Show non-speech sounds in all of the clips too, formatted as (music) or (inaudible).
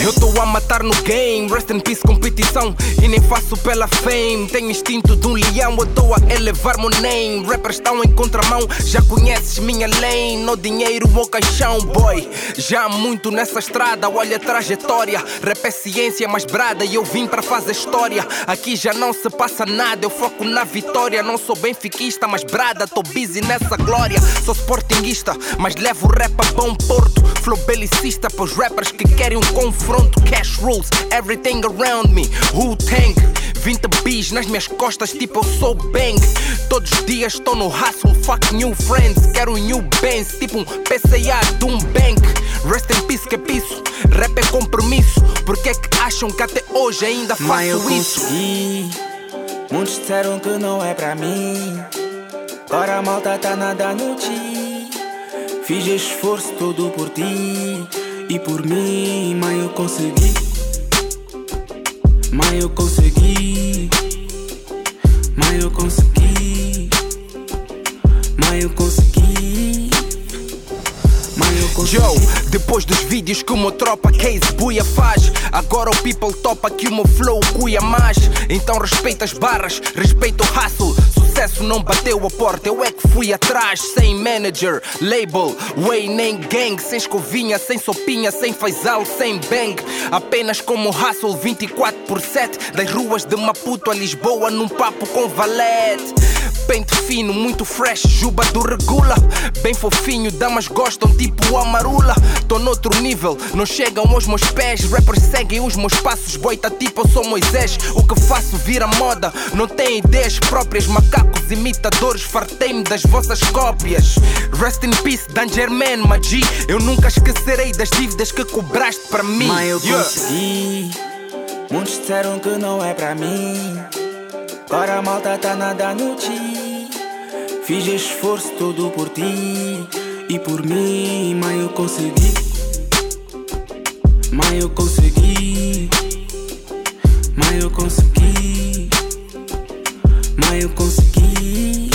eu tô a matar no game, rest in peace competição. E nem faço pela fame, tenho instinto de um leão. Eu tô a elevar meu name, rappers estão em contramão. Já conheces minha lane, no dinheiro ou caixão boy. Já muito nessa estrada, olha a trajetória. Rap é ciência mais brada e eu vim para fazer história. Aqui já não se passa nada, eu foco na vitória. Não sou benfiquista, mas brada, tô busy nessa glória. Sou sportinguista, mas levo rap a bom porto. Flow belicista pros rappers que querem um confronto Cash rules, everything around me Who tank? 20 bis nas minhas costas, tipo eu sou bang Todos os dias estou no hustle, fuck new friends Quero um new Benz, tipo um PCA de um bank Rest in peace, que é isso? Rap é compromisso Porque é que acham que até hoje ainda faço Mas eu isso? consegui. Muitos disseram que não é pra mim. Agora a malta tá nada no ti. Fiz esforço todo por ti e por mim, mas eu consegui. Mas eu consegui. Mas eu consegui. Mas eu consegui. Mas eu consegui. Joe, depois dos vídeos que meu tropa Case Buia faz Agora o people topa que o meu flow cuia mais Então respeita as barras, respeita o hustle Sucesso não bateu a porta, eu é que fui atrás Sem manager, label, way nem gang Sem escovinha, sem sopinha, sem faisal, sem bang. Apenas como hustle 24 por 7 Das ruas de Maputo a Lisboa num papo com valete Pente fino, muito fresh, juba do regula. Bem fofinho, damas gostam tipo a marula Tô noutro nível, não chegam aos meus pés. Rappers seguem os meus passos, boita tipo eu sou Moisés. O que faço vira moda, não tem ideias próprias. Macacos imitadores, fartei-me das vossas cópias. Rest in peace, Danger Man, Magi Eu nunca esquecerei das dívidas que cobraste para mim. Mas eu Yeah. consegui. Muitos disseram que não é pra mim. Agora a malta tá nada no ti. Fiz esforço todo por ti e por mim, mas eu consegui. Mas eu consegui. Mas eu consegui. Mas eu consegui.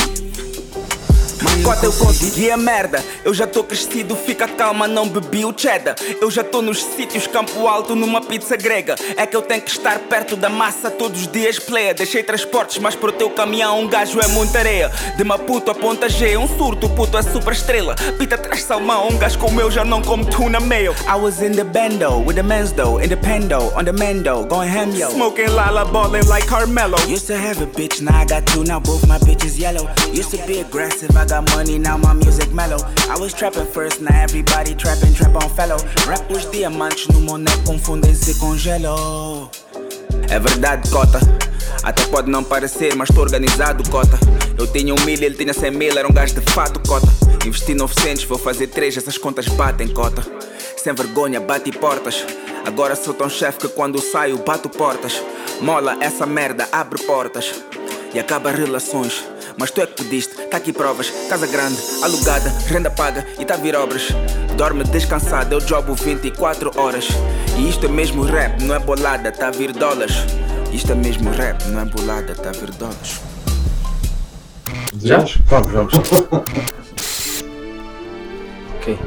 Cota, eu consegui a merda. Eu já tô crescido, fica calma, não bebi o cheddar. Eu já tô nos sítios Campo Alto, numa pizza grega. É que eu tenho que estar perto da massa todos os dias, pleia. Deixei transportes, mas pro teu caminhão um gajo é muita areia. De Maputo a Ponta G, um surto, puto é super estrela. Pita traz salmão, um gajo como eu já não come tuna meio. I was in the bando with the men's though, in the pendo, on the mendo, going ham yo. Smoking lala, balling like Carmelo. Used to have a bitch, now I got two, now both my bitches yellow. Used to be aggressive, I got money, now my music mellow. I was trapping first, now everybody trapping, trap on fellow. Rap os diamantes no confundem-se. É verdade, cota. Até pode não parecer, mas tô organizado, cota. Eu tinha um mil, ele tinha cem mil, era um gajo de fato, cota. Investi 900, vou fazer três, essas contas batem, cota. Sem vergonha, bate portas. Agora sou tão chefe que quando saio, bato portas. Mola, essa merda abre portas e acaba relações. Mas tu é que pediste, tá aqui provas. Casa grande, alugada, renda paga e tá a vir obras. Dorme descansado, eu jobo 24 horas. E isto é mesmo rap, não é bolada, tá a vir dólares. Isto é mesmo rap, não é bolada, tá a vir dólares. Já? Vamos, vamos. ok.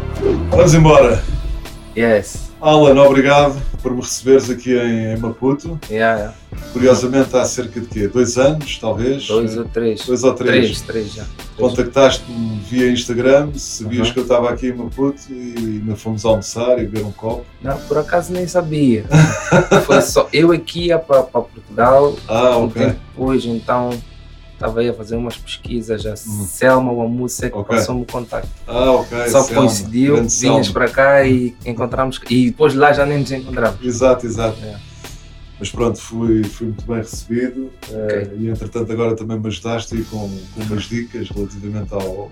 Vamos embora. Yes. Alan, obrigado por me receberes aqui em, em Maputo. Yeah, yeah. Curiosamente há cerca de quê? Dois anos, talvez? Dois ou três. Dois ou três. Três, três já. Contactaste-me via Instagram, sabias que eu estava aqui em Maputo e ainda fomos almoçar e beber um copo. Não, por acaso nem sabia. (laughs) Foi só eu aqui ia para Portugal. Ah, um ok. depois, então estava aí a fazer umas pesquisas. A Selma, o Amusse, é que Hum. Ok. passou-me o contato. Ah, ok. Só Selma, coincidiu, grande vinhas Selma. para cá e encontramos. E depois lá já nem nos encontramos. Exato, exato. É. Mas pronto, fui, fui muito bem recebido eh, e entretanto agora também me ajudaste aí com, com umas dicas relativamente ao,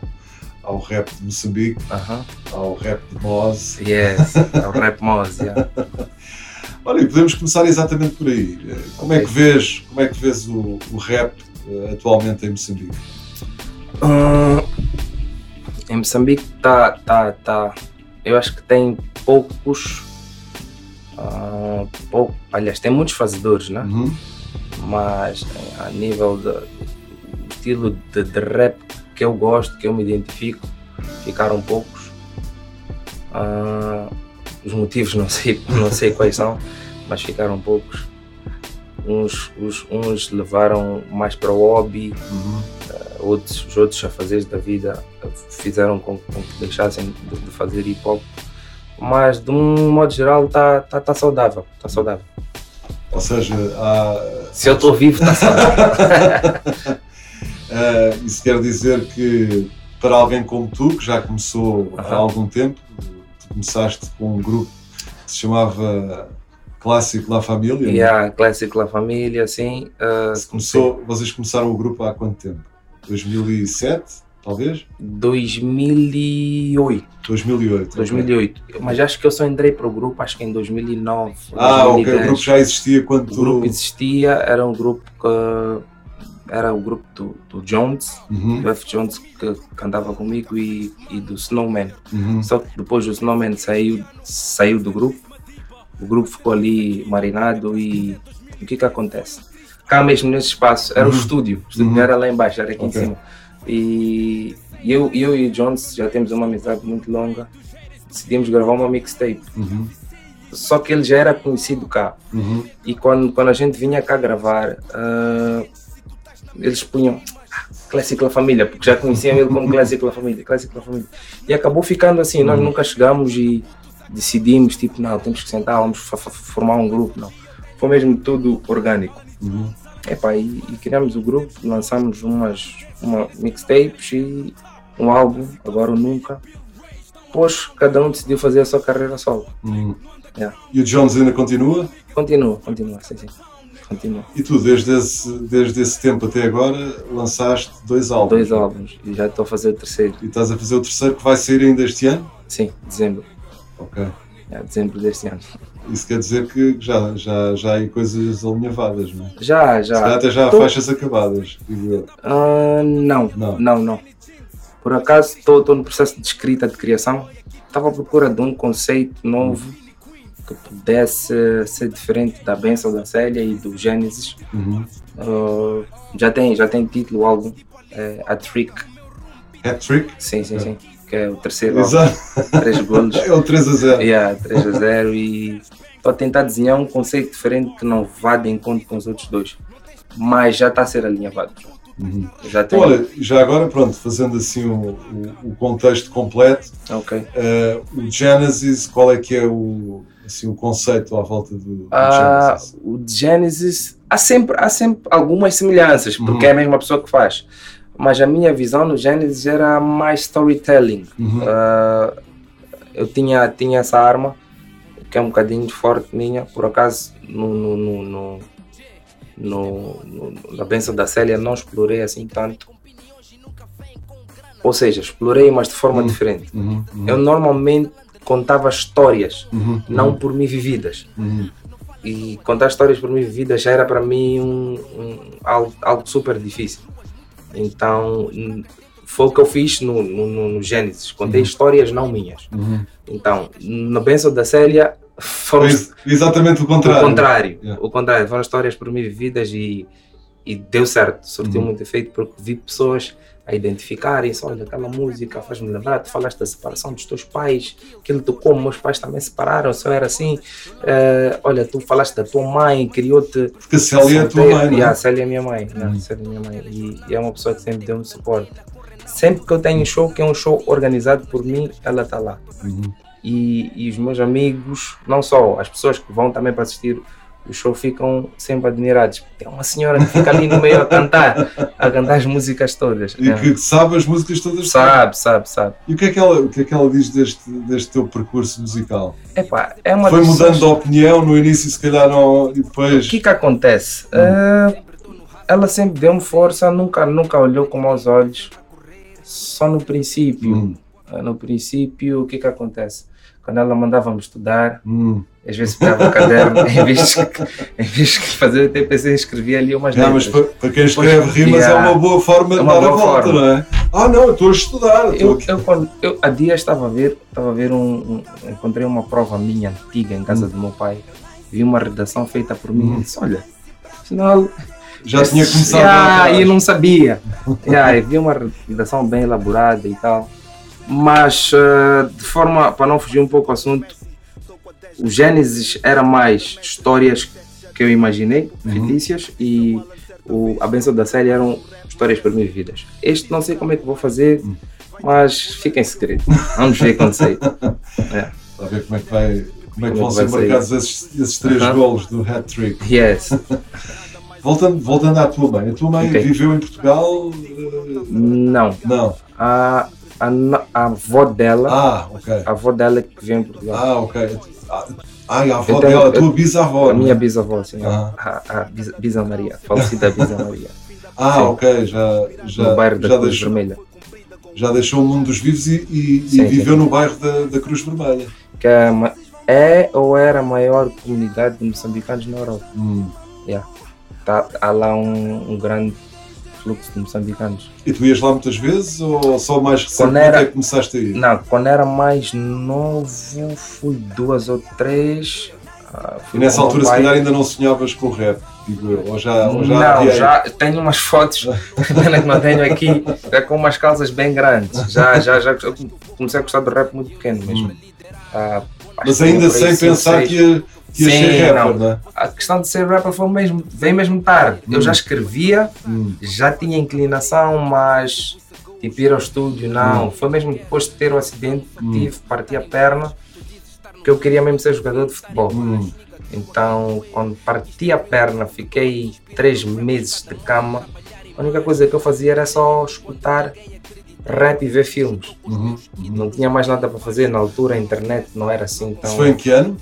ao rap de Moçambique, Aham. ao rap de Moz. Yes, é o (laughs) rap Moz, yeah. Olha, e podemos começar exatamente por aí. Eh, Como é que vês, como é que vês o, o rap atualmente em Moçambique? Hum, em Moçambique tá, tá, tá. Eu acho que tem poucos. ah, pouco, aliás, tem muitos fazedores, né? Uhum. Mas a nível de o estilo de, de rap que eu gosto, que eu me identifico, ficaram poucos. Ah, os motivos (laughs) não sei, não sei quais são, mas ficaram poucos. Uns, os, uns levaram mais para o hobby, ah, outros, os outros afazeres da vida ah, fizeram com, com que deixassem de, de fazer hip hop. Mas de um modo geral está tá, tá saudável, tá saudável. Ou seja, há, Se eu estou vivo, está saudável. (laughs) eh, isso quer dizer que para alguém como tu, que já começou há Aham. algum tempo, tu começaste com um grupo que se chamava Clássico La Família. E a Classic La Família, assim. ah, Começou, vocês começaram o grupo há quanto tempo? 2007, talvez? 2008. 2008. ok. 2008. Mas acho que eu só entrei para o grupo, acho que em 2009. Ah, ok. 2010. O grupo já existia quando O grupo existia, era um grupo que. Era o grupo do, do Jones, Uhum, do F. Jones, que cantava comigo, e, e do Snowman. uhum. Só que depois o Snowman saiu, saiu do grupo, o grupo ficou ali marinado e o que que acontece? Cá mesmo nesse espaço, era o Uhum. estúdio, o estúdio Uhum. não era lá embaixo, era aqui Ok. em cima. E eu, eu e o Jones já temos uma amizade muito longa, decidimos gravar uma mixtape. Uhum, Só que ele já era conhecido cá. uhum. E quando, quando a gente vinha cá gravar, ah, eles punham "Ah, Classic La Família, porque já conheciam ele como (laughs) Classic La Família, Classic La Família. E acabou ficando assim, nós nunca chegamos e decidimos, tipo, não, temos que sentar, vamos formar um grupo, não. Foi mesmo tudo orgânico. Uhum. Epá, e, e criamos o grupo, lançamos umas uma mixtapes e um álbum, agora ou nunca. Depois cada um decidiu fazer a sua carreira solo. Uhum. Yeah. E o Jones ainda continua? Continua, continua, sim, sim. Continua. E tu, desde esse, desde esse tempo até agora, lançaste dois álbuns. Dois álbuns e já estou a fazer o terceiro. E estás a fazer o terceiro que vai sair ainda este ano? Sim, dezembro. Ok. É, dezembro deste ano. Isso quer dizer que já, já, já há coisas alinhavadas, não é? Já, Se já. até já há Tô- faixas acabadas, digo eu. Ah, não, Não. não, não, Por acaso estou no processo de escrita, de criação. Estava à procura de um conceito novo que pudesse ser diferente da Benção da Célia e do Gênesis. Uhum. Ah, já, tem, já tem título o álbum, é, A Trick. Hat-trick? Sim, sim, sim. Que é o terceiro álbum. Exato. Três golos. (laughs) É o 3 a 0. Yeah, 3 a 0 e estou a tentar desenhar um conceito diferente que não vá de encontro com os outros dois. Mas já está a ser alinhavado. Uhum. Já olha, já agora, pronto, fazendo assim o, o, o contexto completo, ok. eh, o Genesis, qual é que é o, assim, o conceito à volta do, do Ah, Genesis? o Genesis há sempre, há sempre algumas semelhanças, porque Uhum. é a mesma pessoa que faz. Mas a minha visão no Genesis era mais storytelling. Uhum. Ah, eu tinha, tinha essa arma, que é um bocadinho forte minha, por acaso no, no, no, no, no- no- na benção da Célia não explorei assim tanto. Ou seja, explorei, mas de forma Uhum. diferente. Uhum, uhum, Eu normalmente contava histórias, uhum, não por mim vividas. uhum, E contar histórias por mim vividas já era para mim um, um- algo, algo super difícil. Então foi o que eu fiz no, no, no- Gênesis. Contei histórias não minhas. uhum. Então, na Benção da Célia foram Foi exatamente o o contrário. contrário. Yeah. O contrário, foram histórias por mim vividas e, e deu certo, surtiu Uhum. muito efeito porque vi pessoas a identificarem-se, olha, aquela música faz-me lembrar, tu falaste da separação dos teus pais, aquilo tocou, meus pais também separaram, só era assim, Eh, olha, tu falaste da tua mãe, criou-te Porque a Célia é a tua solteiro. mãe, não Yeah, é? a Célia é minha mãe, né? Uhum. Célia é minha mãe. E, e é uma pessoa que sempre deu-me suporte. Sempre que eu tenho um show, que é um show organizado por mim, ela está lá. Uhum. E, e os meus amigos, não só, as pessoas que vão também para assistir o show ficam sempre admirados. Tem uma senhora que fica ali no meio a cantar, a cantar as músicas todas. E É. que sabe as músicas todas. Sabe, sabe, sabe. E o que é que ela, o que é que ela diz deste, deste teu percurso musical? Epá, é uma Foi mudando de opinião no início, se calhar não, e O depois. que que acontece? Eh, ela sempre deu-me força, nunca, nunca olhou com maus olhos, só no princípio. Hum, Ah, No princípio, o que que acontece? Quando ela mandava-me estudar, Hum. às vezes pegava o caderno, em vez de, em vez de fazer o TPC, escrevia ali umas Não, mas para, para quem escreve rimas é yeah. uma boa forma É de uma dar a volta, forma. não é? Ah, não, eu estou a estudar. Eu, aqui. eu, quando, eu há dias estava a ver, estava a ver um, um- encontrei uma prova minha antiga em casa do meu pai, vi uma redação feita por mim Hum. e disse, olha, afinal Já tinha começado atrás. e eu não sabia. yeah, eu vi uma redação bem elaborada e tal. Mas, eh, de forma, para não fugir um pouco ao assunto, o Gênesis era mais histórias que eu imaginei, Uhum. e o, a benção da série eram histórias por mim vividas. Este não sei como é que vou fazer, Hum. mas fica em segredo. Vamos ver quando sair. (laughs) Para ver como é que, vai, como é que Como vão é que ser marcados esses, esses três Aham. golos do hat-trick. Yes. (laughs) Voltando, voltando à tua mãe. A tua mãe Ok. viveu em Portugal? Não. Não. A, a, a avó dela, Ah, ok. a avó dela que veio em Portugal. Ah, ok. Ah, Ai, a avó Eu tenho- dela, a tua eu- bisavó. A não é? minha bisavó, sim. Ah. A, a Bisa, Bisa Maria, falecida Bisa Maria. (laughs) Ah, Sim. ok. Já, já, no bairro da já, Cruz deixou, Vermelha. já deixou o mundo dos vivos e, e- e Sim, viveu sim. no bairro da, da Cruz Vermelha. Que é, é ou era a maior comunidade de moçambicanos na Europa. Hum. Tá, há lá um, um grande fluxo de moçambicanos. E tu ias lá muitas vezes ou só mais recentemente era- é que começaste a ir? Não, quando era mais novo, fui duas ou três. ah, E nessa altura, se pai. calhar, ainda não sonhava com o rap, digo eu. Ou já, ou já não, havia- já tenho umas fotos, (laughs) pena que não tenho aqui, é com umas calças bem grandes. Já, já, já comecei a gostar do rap muito pequeno mesmo. Ah, Hum. Mas ainda sem pensar seis. que ia, que ia Sim, ser rapper, não. não é? A questão de ser rapper foi mesmo, veio mesmo tarde. Eu já escrevia, Hum. já tinha inclinação, mas tipo ir ao estúdio, não. Foi mesmo depois de ter o acidente que Hum. tive, parti a perna, que eu queria mesmo ser jogador de futebol. Hum. Então, quando parti a perna, fiquei três meses de cama. A única coisa que eu fazia era só escutar rap e ver filmes. Uhum. Não tinha mais nada para fazer na altura, a internet não era assim tão. Isso foi em que ano?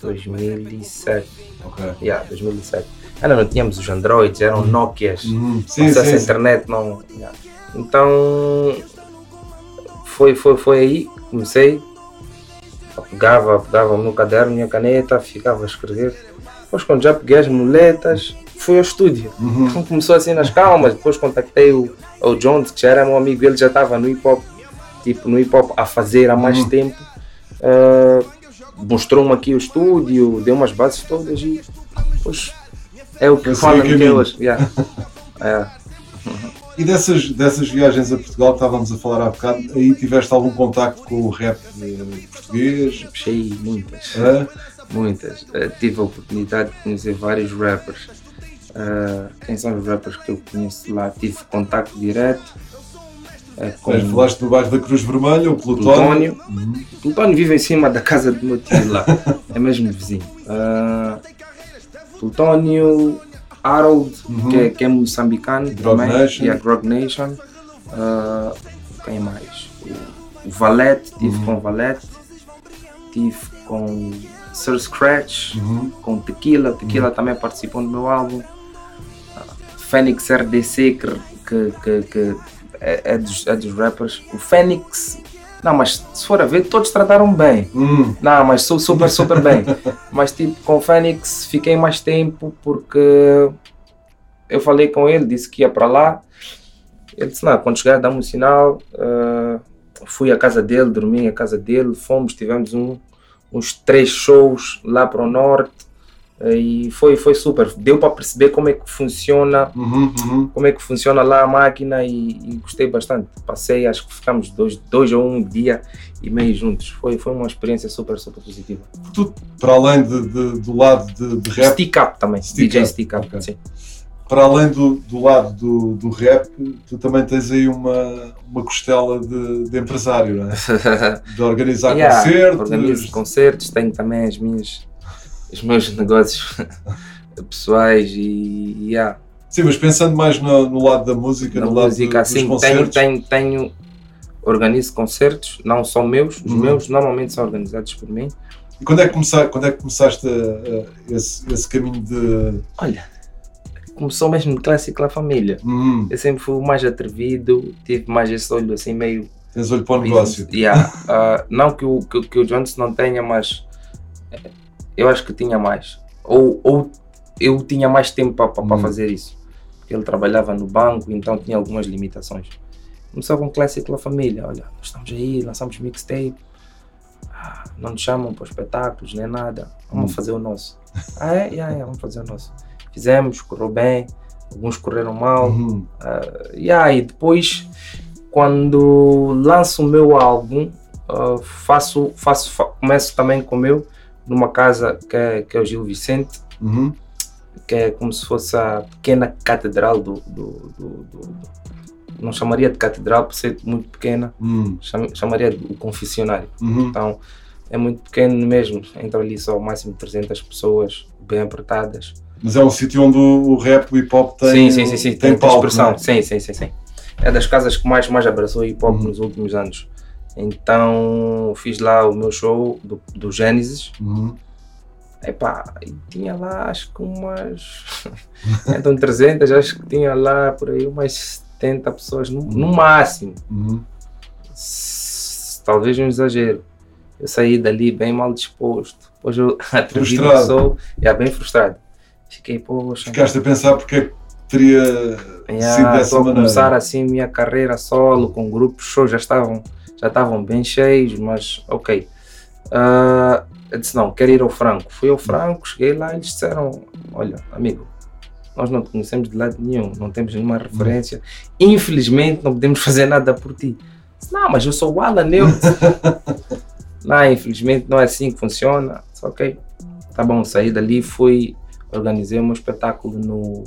2007. Ok. Yeah, 2007. Ainda não tínhamos os Androids, eram Nokias. Uhum. Sim, Acesso sim, à internet não. yeah. Então foi, foi, foi aí que comecei. Pegava, pegava no caderno, minha caneta, ficava a escrever. Depois quando já peguei as muletas, fui ao estúdio. Uhum. Então começou assim nas calmas, depois contactei o, o Jones, que já era meu amigo, ele já estava no hip hop, tipo no hip hop a fazer há mais Uhum. tempo. Ah, Mostrou-me aqui o estúdio, deu umas bases todas e depois é o que fala é o que hoje. Yeah. (laughs) É. E dessas, dessas viagens a Portugal que estávamos a falar há bocado, aí tiveste algum contacto com o rap eh, português? Puxei muitas. Muitas. Eh, tive a oportunidade de conhecer vários rappers. Eh, quem são os rappers que eu conheço lá? Tive contato direto eh, com Mas Falaste do bairro da Cruz Vermelha, o Plutónio. Plutónio. Plutónio vive em cima da casa do meu tio lá. (laughs) é mesmo vizinho. Eh, Plutónio, Harold, Uhum. que, é, que é moçambicano também. Nation. E a Grog Nation. Eh, quem mais? O, o Valete, tive Uhum. com o Valete. Tive com Sir Scratch Uhum. com Tequila, Tequila também participou no meu álbum. Fênix RDC, que, que, que, que é, é dos, é dos rappers. O Fênix, não, mas se for a ver, todos trataram bem. Hum. Não, mas sou super, super bem. (laughs) Mas tipo, com o Fênix fiquei mais tempo porque eu falei com ele, disse que ia para lá. Ele disse, não, quando chegar dá-me um sinal. Ah, fui à casa dele, dormi à casa dele, fomos, tivemos um, uns três shows lá para o norte e foi, foi super. Deu para perceber como é que funciona, Uhum, uhum. como é que funciona lá a máquina e, e gostei bastante. Passei, acho que ficamos dois, dois ou um dia e meio juntos. Foi, foi uma experiência super, super positiva. Tu, para além de, de- do lado de, de rap, Stick Up também, Stick DJ Up, Stick Up, ok. sim. para além do, do lado do, do rap, tu também tens aí uma, uma costela de, de empresário, não é? (laughs) De organizar Yeah, concertos. Organizo concertos, tenho também as minhas, os meus (laughs) negócios pessoais e yeah, Sim, mas pensando mais no, no lado da música, na no lado música do- assim, dos tenho, tenho, tenho, organizo concertos, não são meus, os Uhum. meus normalmente são organizados por mim. E quando é que, começar, quando é que começaste a- a- esse, esse caminho de. Olha, começou mesmo clássico da família. Hum, Eu sempre fui mais atrevido, tive mais esse olho assim meio Tens olho para o negócio. Yeah. Uh, não que o, que, que o Jones não tenha, mas eu acho que tinha mais. Ou, ou eu tinha mais tempo para Hum. fazer isso. Porque ele trabalhava no banco, então tinha algumas limitações. Começou com Classic La Família. Olha, nós estamos aí, lançamos mixtape. Ah, não nos chamam para espetáculos, nem nada. Vamos Hum. fazer o nosso. Ah, é? Yeah, yeah, vamos fazer o nosso. Fizemos, correu bem. Alguns correram mal. Uhum. Ah, yeah, e depois, quando lanço o meu álbum, ah, faço, faço, fa- começo também com o meu, numa casa que é, que é o Gil Vicente, Uhum. que é como se fosse a pequena catedral do. do- do- do- não chamaria de catedral por ser muito pequena, Hum. cham- chamaria de confessionário. Uhum. Então é muito pequeno mesmo, entra ali só o máximo 300 pessoas, bem apertadas. Mas é um sítio onde o rap, o hip hop sim, tem, sim, sim, sim, tem, tem, tem palco. expressão. é? Sim, sim, sim, sim. É das casas que mais, mais abraçou hip hop Uhum. nos últimos anos. Então fiz lá o meu show do, do Gênesis. Uhum. Epá, e tinha lá acho que umas. (laughs) então 300, acho que tinha lá por aí umas 70 pessoas no, no máximo. Uhum. Talvez um exagero. Eu saí dali bem mal disposto. Hoje eu (laughs) atrevido Frustrado. sou, é bem frustrado. Fiquei, poxa. Ficaste a pensar porque é que teria Yeah, sido dessa maneira. começar assim minha carreira solo com grupos shows já estavam já estavam bem cheios mas ok. Ah, eu disse não quero ir ao Franco. Fui ao Franco cheguei lá e eles disseram olha amigo nós não te conhecemos de lado nenhum não temos nenhuma referência infelizmente não podemos (laughs) fazer nada por ti. Disse, não mas eu sou o Alan eu. (laughs) Não infelizmente não é assim que funciona. Disse, ok tá bom. Saí dali fui organizei um espetáculo no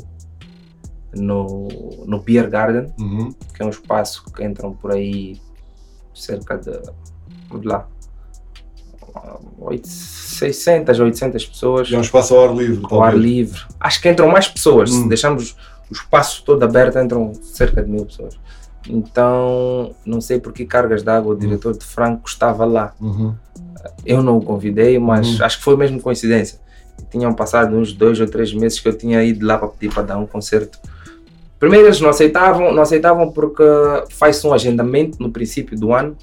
no, no Beer Garden, Uhum. que é um espaço que entram por aí cerca de, vamos lá, oito- 600 a 800 pessoas E é um espaço ao ar livre. ao ar livre. Acho que entram mais pessoas, Hum. se deixarmos o espaço todo aberto, entram cerca de mil pessoas. Então, não sei por que cargas d'água o diretor de Franco estava lá. Uhum. Eu não o convidei, mas Uhum. acho que foi mesmo coincidência. Tinham passado uns dois ou três meses que eu tinha ido lá para pedir para dar um concerto. Primeiro eles não aceitavam, não aceitavam porque faz-se um agendamento no princípio do ano.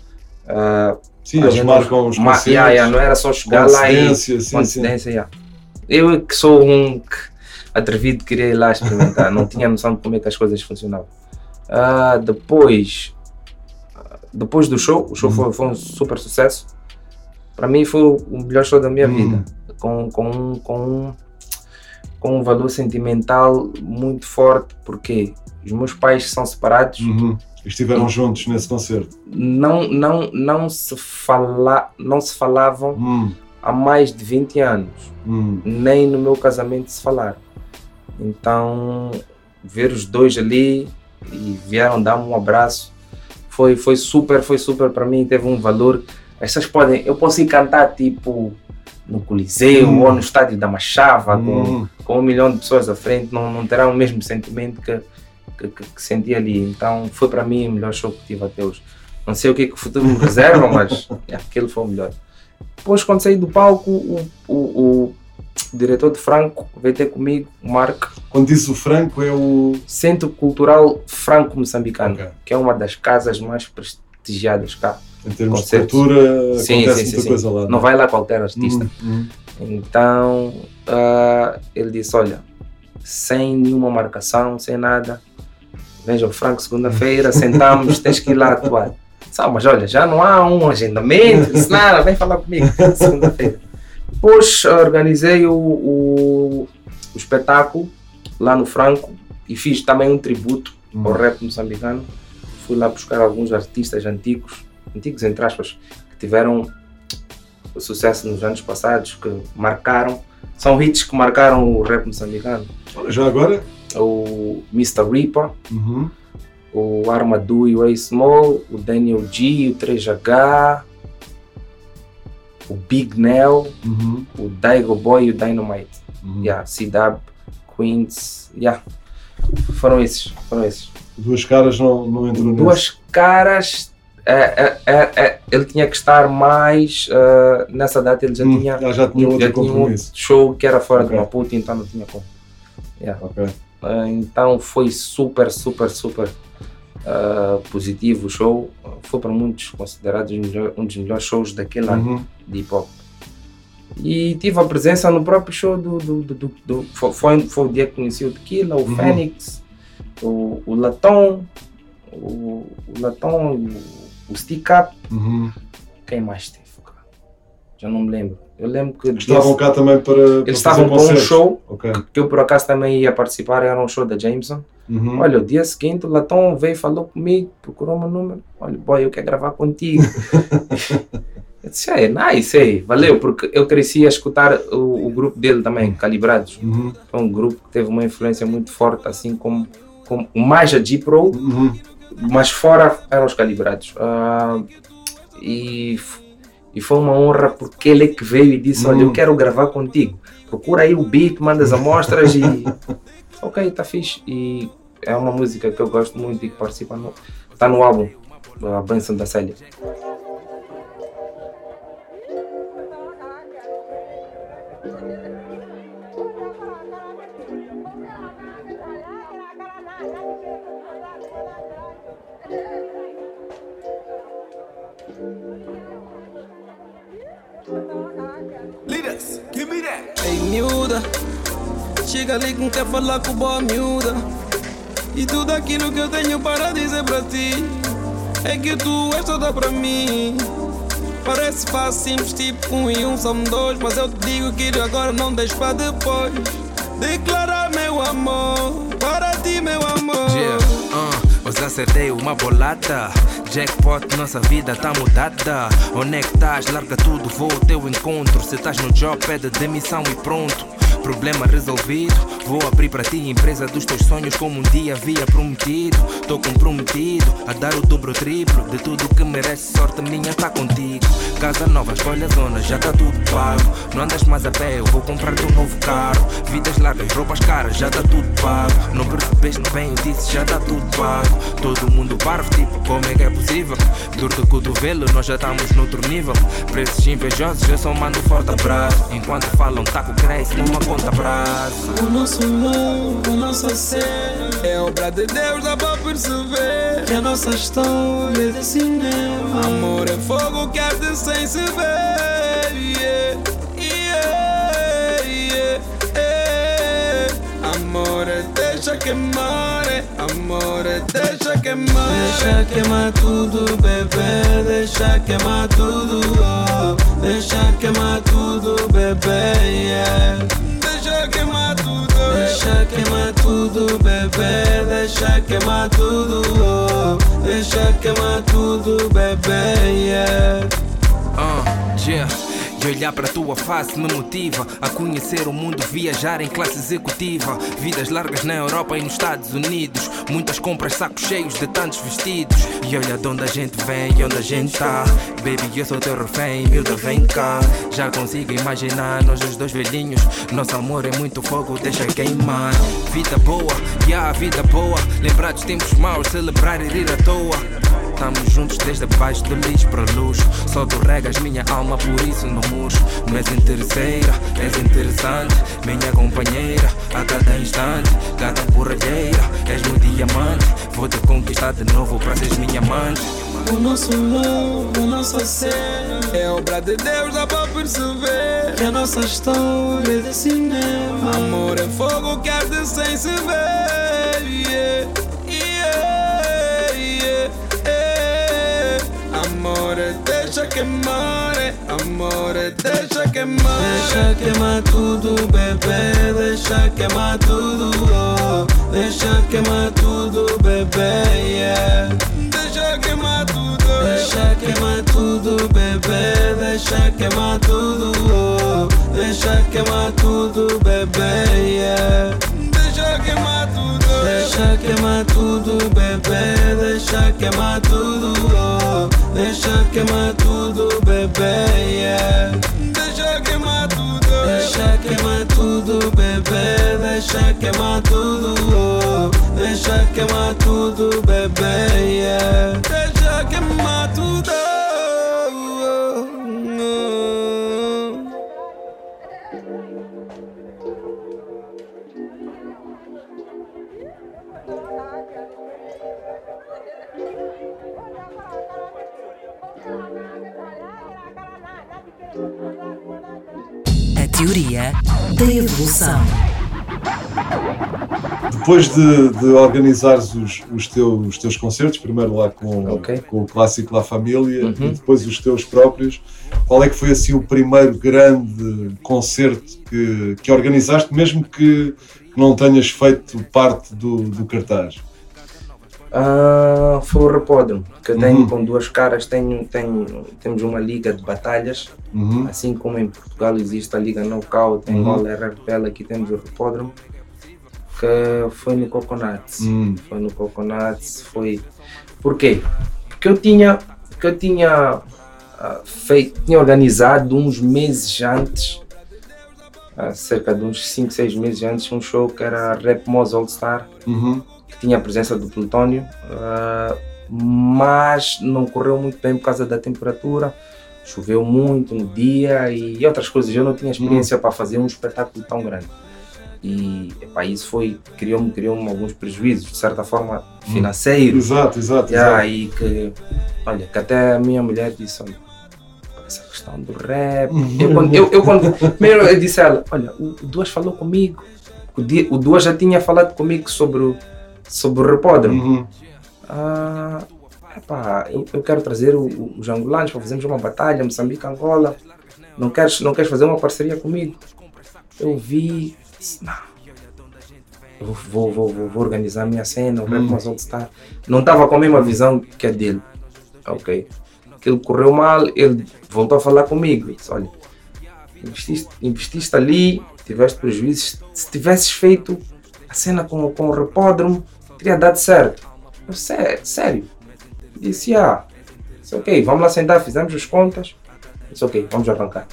Ah, Sim, eles marcam os ma- yeah, yeah, não era só chegar lá e sim, coincidência, yeah. Eu que sou um que- atrevido queria ir lá experimentar, não tinha noção de como é que as coisas funcionavam. Ah, depois, depois do show, o show Uhum. foi, foi um super sucesso. Para mim foi o melhor show da minha Uhum. vida, com, com, com, um- com um valor sentimental muito forte, porque os meus pais são separados, Uhum. Estiveram juntos nesse concerto. não, não, não, se fala, não se falavam Hum, há mais de 20 anos hum. nem no meu casamento se falaram. Então, ver os dois ali e vieram dar-me um abraço foi, foi super, foi super para mim, teve um valor. As pessoas podem, eu posso ir cantar tipo no Coliseu Hum. ou no estádio da Machava com, Hum. Com um milhão de pessoas à frente, não, não terá o mesmo sentimento que, que, que, que senti ali. Então, foi para mim o melhor show que tive até hoje. Não sei o que, é que o futuro me (laughs) reserva, mas é, aquele foi o melhor. Depois, quando saí do palco, o, o, o diretor de Franco veio ter comigo, o Marco, Quando disse o Franco, é o. Centro Cultural Franco-Moçambicano, Ok. que é uma das casas mais prestigiadas cá. Em termos Concertos. de cultura, Sim, acontece sim, muita sim, coisa lá. Não vai lá qualquer artista. Hum, hum. Então, ah, ele disse, olha, sem nenhuma marcação, sem nada, veja o Franco segunda-feira, (laughs) sentamos, tens que ir lá atuar. Sabe, mas olha, já não há um agendamento, disse, nada, vem falar comigo, (laughs) segunda-feira. Depois organizei o, o, o espetáculo lá no Franco e fiz também um tributo Hum. ao rap moçambicano. Fui lá buscar alguns artistas antigos, antigos entre aspas, que tiveram sucesso nos anos passados, que marcaram, são hits que marcaram o rap moçambicano. Já agora? O Mr. Reaper, Uhum. o Armadu e o A-Small, o Daniel G, o 3H, o Big Nell, Uhum. o Daigo Boy e o Dynamite. Uhum. Yeah, C-Dub, Queens, yeah. Foram esses, foram esses. Duas caras não, não entram nesse. Duas caras, é, é, é, é, ele tinha que estar mais, eh, nessa data ele já Hum, tinha, já- tinha outro já tinha um show que era fora Ok. de Maputo, então não tinha como. Yeah. Ok. Eh, então foi super, super, super uh, positivo o show. Foi para muitos considerado um dos melhores shows daquele ano Uhum. de hip hop. E tive a presença no próprio show do. do, do, do- do- foi, foi, foi o dia que conheci o Tequila, o Uhum. Fênix, o, o Latom, o, o Latom, o, o Stick Up. Uhum. Quem mais teve? cara? Já não me lembro. Eu lembro que. Estavam cá também para. para eles estavam para um show Ok. que eu por acaso também ia participar, era um show da Jameson. Uhum. Olha, o dia seguinte o Latão veio, falou comigo, procurou meu número. Olha, boy, eu quero gravar contigo. eu disse, é, nice, hey, valeu, porque eu cresci a escutar o, o grupo dele também, Calibrados. Uhum. Foi um grupo que teve uma influência muito forte, assim como, como mais a G-Pro, Uhum. Mas fora eram os Calibrados. Ah, e, e foi uma honra porque ele é que veio e disse, olha, eu Hum. quero gravar contigo. Procura aí o beat, manda as amostras e... (laughs) ok, tá fixe. E é uma música que eu gosto muito e que participa no... Tá no álbum, A Benção da Célia. Miúda, chega ali que quer falar com boa miúda. E tudo aquilo que eu tenho para dizer para ti é que tu és toda para mim. Parece fácil, simples, tipo um e um são dois. Mas eu te digo que agora não deixo para depois. Declarar meu amor para ti, meu amor. Yeah, acertei uma bolada. Jackpot, nossa vida tá mudada. Onde é que estás? Larga tudo, vou ao teu encontro. Se estás no job, pede demissão e pronto. Problema resolvido, vou abrir para ti empresa dos teus sonhos como um dia havia prometido. Tô comprometido a dar o dobro triplo de tudo que merece. Sorte minha tá contigo. Casa nova, escolha a zona, já tá tudo pago. Não andas mais a pé, eu vou comprar-te um novo carro. Vidas largas, roupas caras, já tá tudo pago. Não percebeste bem, eu disse, já tá tudo pago. Todo mundo parvo, tipo, como é que é possível? Dor do cotovelo, nós já estamos noutro nível. Preços invejosos, eu só mando forte abraço. Enquanto falam, taco cresce numa conta abraço. O nosso amor, a nossa cena. É obra de Deus, dá pra perceber Que a nossa história é de cinema. Amor é fogo que arde sem se ver. Yeah, yeah, yeah. Amor é deixa queimar é, Amor é deixa queimar Deixa queimar tudo, bebê Deixa queimar tudo oh. Deixa queimar tudo, bebê yeah. Deixa queimar tudo Deixa queimar tudo, bebê Deixa queimar tudo oh. Deixa queimar tudo, bebê yeah. Uh, yeah. E olhar para tua face me motiva a conhecer o mundo, viajar em classe executiva. Vidas largas na Europa e nos Estados Unidos. Muitas compras, sacos cheios de tantos vestidos. E olha de onde a gente vem e onde a gente tá. Baby, eu sou teu refém, miúda, vem cá. Já consigo imaginar nós os dois velhinhos. Nosso amor é muito fogo, deixa queimar. Vida boa, yeah, vida boa. Lembrar dos tempos maus, celebrar e rir à toa. Estamos juntos desde baixo do lixo para luz. Só tu regas minha alma, por isso não murcho. Não és interesseira, és interessante. Minha companheira, a cada instante. Gata borralheira, és meu diamante. Vou te conquistar de novo para seres minha amante. O nosso amor, a nossa cena É obra de Deus, dá pra perceber Que a nossa história é de cinema Amor é fogo que arde sem se ver yeah, yeah. Amor é deixa queimar é, Amor é deixa queimar Deixa queimar tudo, bebê Deixa queimar tudo oh. Deixa queimar tudo, bebê yeah. Deixa queimar tudo Deixa queimar tudo, bebê Deixa queimar tudo oh. Deixa queimar tudo, bebê yeah. Deixa queimar tudo Deixa queimar tudo, bebê Deixa queimar tudo oh. Deixa queimar tudo, bebê yeah. Deixa queimar tudo Deixa queimar tudo, bebê Deixa queimar tudo oh. Deixa queimar tudo, bebê yeah. Deixa queimar tudo teoria da evolução. Depois de, de organizares os, os, teus, os teus concertos, primeiro lá com, Ok. com o clássico La Família Uhum. e depois os teus próprios, qual é que foi assim o primeiro grande concerto que, que organizaste, mesmo que não tenhas feito parte do, do cartaz? Ah, foi o Repódromo, que eu tenho Uhum. com duas caras, tenho, tenho, temos uma liga de batalhas, Uhum. assim como em Portugal existe a Liga Knockout, em Uhum. É RPL, aqui temos o Repódromo, que foi no Coconuts. Hum. Foi no Coconuts, foi... Por quê? Porque eu tinha, porque eu tinha ah, feito, tinha organizado uns meses antes, ah, cerca de uns 5, 6 meses antes, um show que era Rap Moz All Star, Uhum. Tinha a presença do Plutónio, ah, mas não correu muito bem por causa da temperatura, choveu muito no dia e outras coisas. Eu não tinha experiência para fazer um espetáculo tão grande. E epá, isso foi, criou-me criou alguns prejuízos, de certa forma, financeiros. Exato, exato. Yeah, exato. e que, olha, que até a minha mulher disse, olha, essa questão do rap. Eu, quando, eu, eu quando, primeiro eu disse a ela, olha, o, Duas falou comigo. O, Duas já tinha falado comigo sobre sobre o repódromo. Uhum. Ah, epá, eu, eu quero trazer o- o- os angolanos para fazermos uma batalha, Moçambique, Angola. Não queres, não queres fazer uma parceria comigo? Eu vi, não. Eu vou, vou, vou, vou organizar a minha cena, o Rap Hum. Mas All Star. Não estava com a mesma visão que a dele. Ok. Aquilo correu mal, ele voltou a falar comigo. Disse, olha, investiste, investiste ali, tiveste prejuízos. Se tivesses feito a cena com, com o repódromo, teria dado certo. Eu, sério, sério. Disse, ah, disse, ok, vamos lá sentar, fizemos as contas. Disse, ok, vamos arrancar.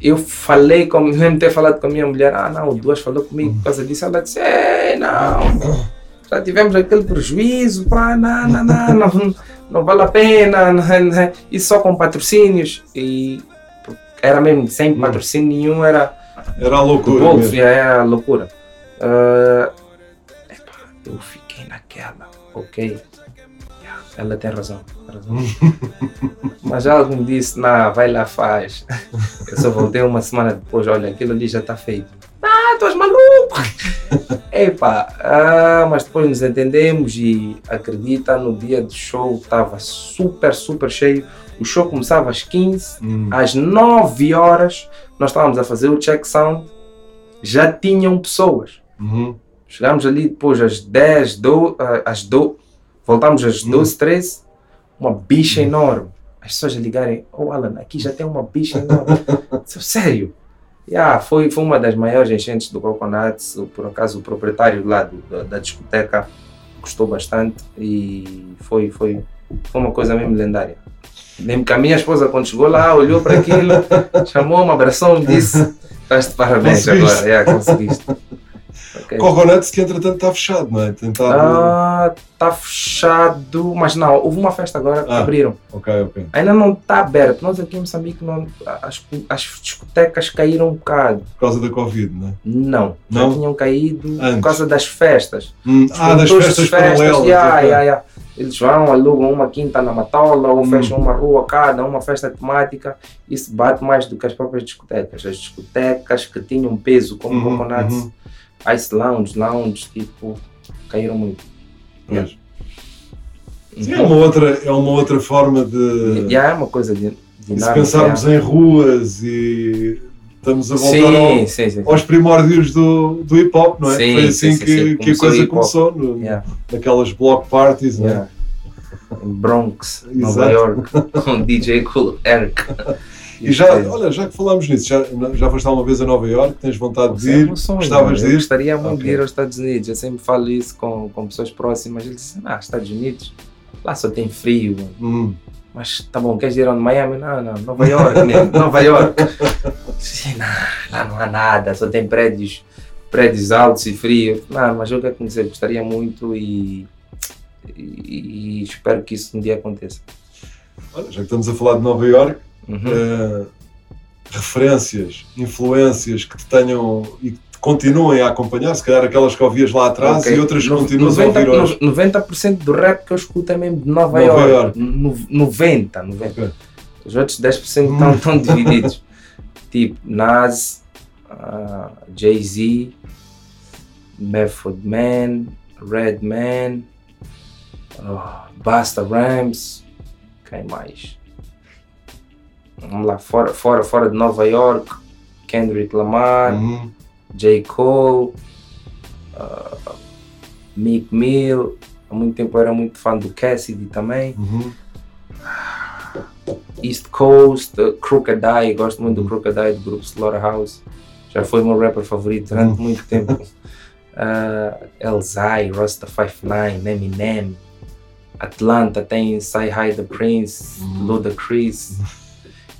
Eu falei, com, (laughs) mesmo ter falado com a minha mulher, ah não, o Duas falou comigo por causa disso. Ela disse, ei, não, já tivemos aquele prejuízo, pá, não, não, não, não, não vale a pena, não, não, isso só com patrocínios. E era mesmo, sem patrocínio nenhum, era Era loucura. Bom, mesmo. é a loucura. Ah, epá, eu fiquei naquela, ok. Yeah, Ela tem razão. tem razão. (laughs) Mas algo me disse, não, vai lá, faz. Eu só voltei uma semana depois, olha, aquilo ali já está feito. Ah, tu és maluco! (laughs) Epá, ah, mas depois nos entendemos e acredita, no dia do show estava super, super cheio. O show começava às 15, Hum. às 9 horas nós estávamos a fazer o check sound, já tinham pessoas. Uhum. Chegámos ali depois às 10, do, ah, às do, voltámos às 12, 13, uma bicha enorme. As pessoas ligarem, oh Alan, aqui já tem uma bicha enorme. (laughs) Disse, Sério? Yeah, foi, foi uma das maiores enchentes do Coconuts, por acaso o proprietário lá do- da, da discoteca gostou bastante e foi, foi, foi uma coisa mesmo lendária. Lembro que a minha esposa quando chegou lá, olhou para aquilo, (laughs) chamou-me, abraçou-me e disse, estás de parabéns Conseguiste. agora, yeah, conseguiste. Coconuts que entretanto está fechado, não é? Tentado. Ah, tá fechado, mas não, houve uma festa agora que Ah. abriram. Ok, ok. Ainda não está aberto. Nós aqui em Moçambique, não, as, as discotecas caíram um bocado. Por causa da Covid, não é? Não, Não? já tinham caído Antes. por causa das festas. Hum, Os ah, das festas festas, paralelas. yeah, ok. yeah, yeah. Eles vão, alugam uma quinta na Matola ou Hum. fecham uma rua cada, uma festa temática. Isso bate mais do que as próprias discotecas. As discotecas que tinham peso, como Uhum, Coconuts, uhum. Ice Lounge, Lounge, tipo, caíram muito. Pois. Sim, é uma outra, é uma outra forma de. Já é uma coisa de, e se dinâmica. pensarmos é. em ruas e estamos a voltar Sim, ao- sim, sim. aos primórdios do, do hip hop, não é? Sim, Foi assim sim, sim, que, que a coisa começou, no- Yeah. naquelas block parties, não é? Yeah. Em Bronx, Nova. York, (laughs) com DJ Cool Eric. (laughs) E já, olha, já que falámos nisso, já, já foste alguma vez a Nova York? Tens vontade de é ir? sonho, Gostavas de Eu ir? gostaria muito Ok. de ir aos Estados Unidos. Eu sempre falo isso com, com pessoas próximas. Eles dizem, ah, Estados Unidos, lá só tem frio. mano." Hum. Mas tá bom, queres ir onde? Miami? Não, não, Nova York, mesmo, (laughs) Nova. Sim, não, lá não há nada, só tem prédios, prédios altos e frios. Não, mas eu quero conhecer, gostaria muito e, e, e espero que isso um dia aconteça. Olha, já que estamos a falar de Nova York, Uhum. eh, referências, influências que te tenham e que continuem a acompanhar, se calhar aquelas que ouvias lá atrás Ok. e outras que No- continuas a 90, ouvir hoje. no- 90% do rap que eu escuto é mesmo de Nova, Nova York. York. No- 90, 90. Ok. Os outros 10% estão tão (laughs) divididos. tipo Nas, ah, Jay-Z, Method Man, Redman, ah, Basta Rhymes, quem mais? Vamos lá, fora, fora, fora de Nova York, Kendrick Lamar, Uhum. J. Cole, ah, Meek Mill. Há muito tempo eu era muito fã do Cassidy também. Uhum. East Coast, uh, Crooked Eye, gosto muito do Crooked Eye do grupo Slaughterhouse. Já foi o meu rapper favorito durante muito tempo. (laughs) Uh, Elzai, Rasta 59, Eminem, Atlanta tem Sai High the Prince, Ludacris.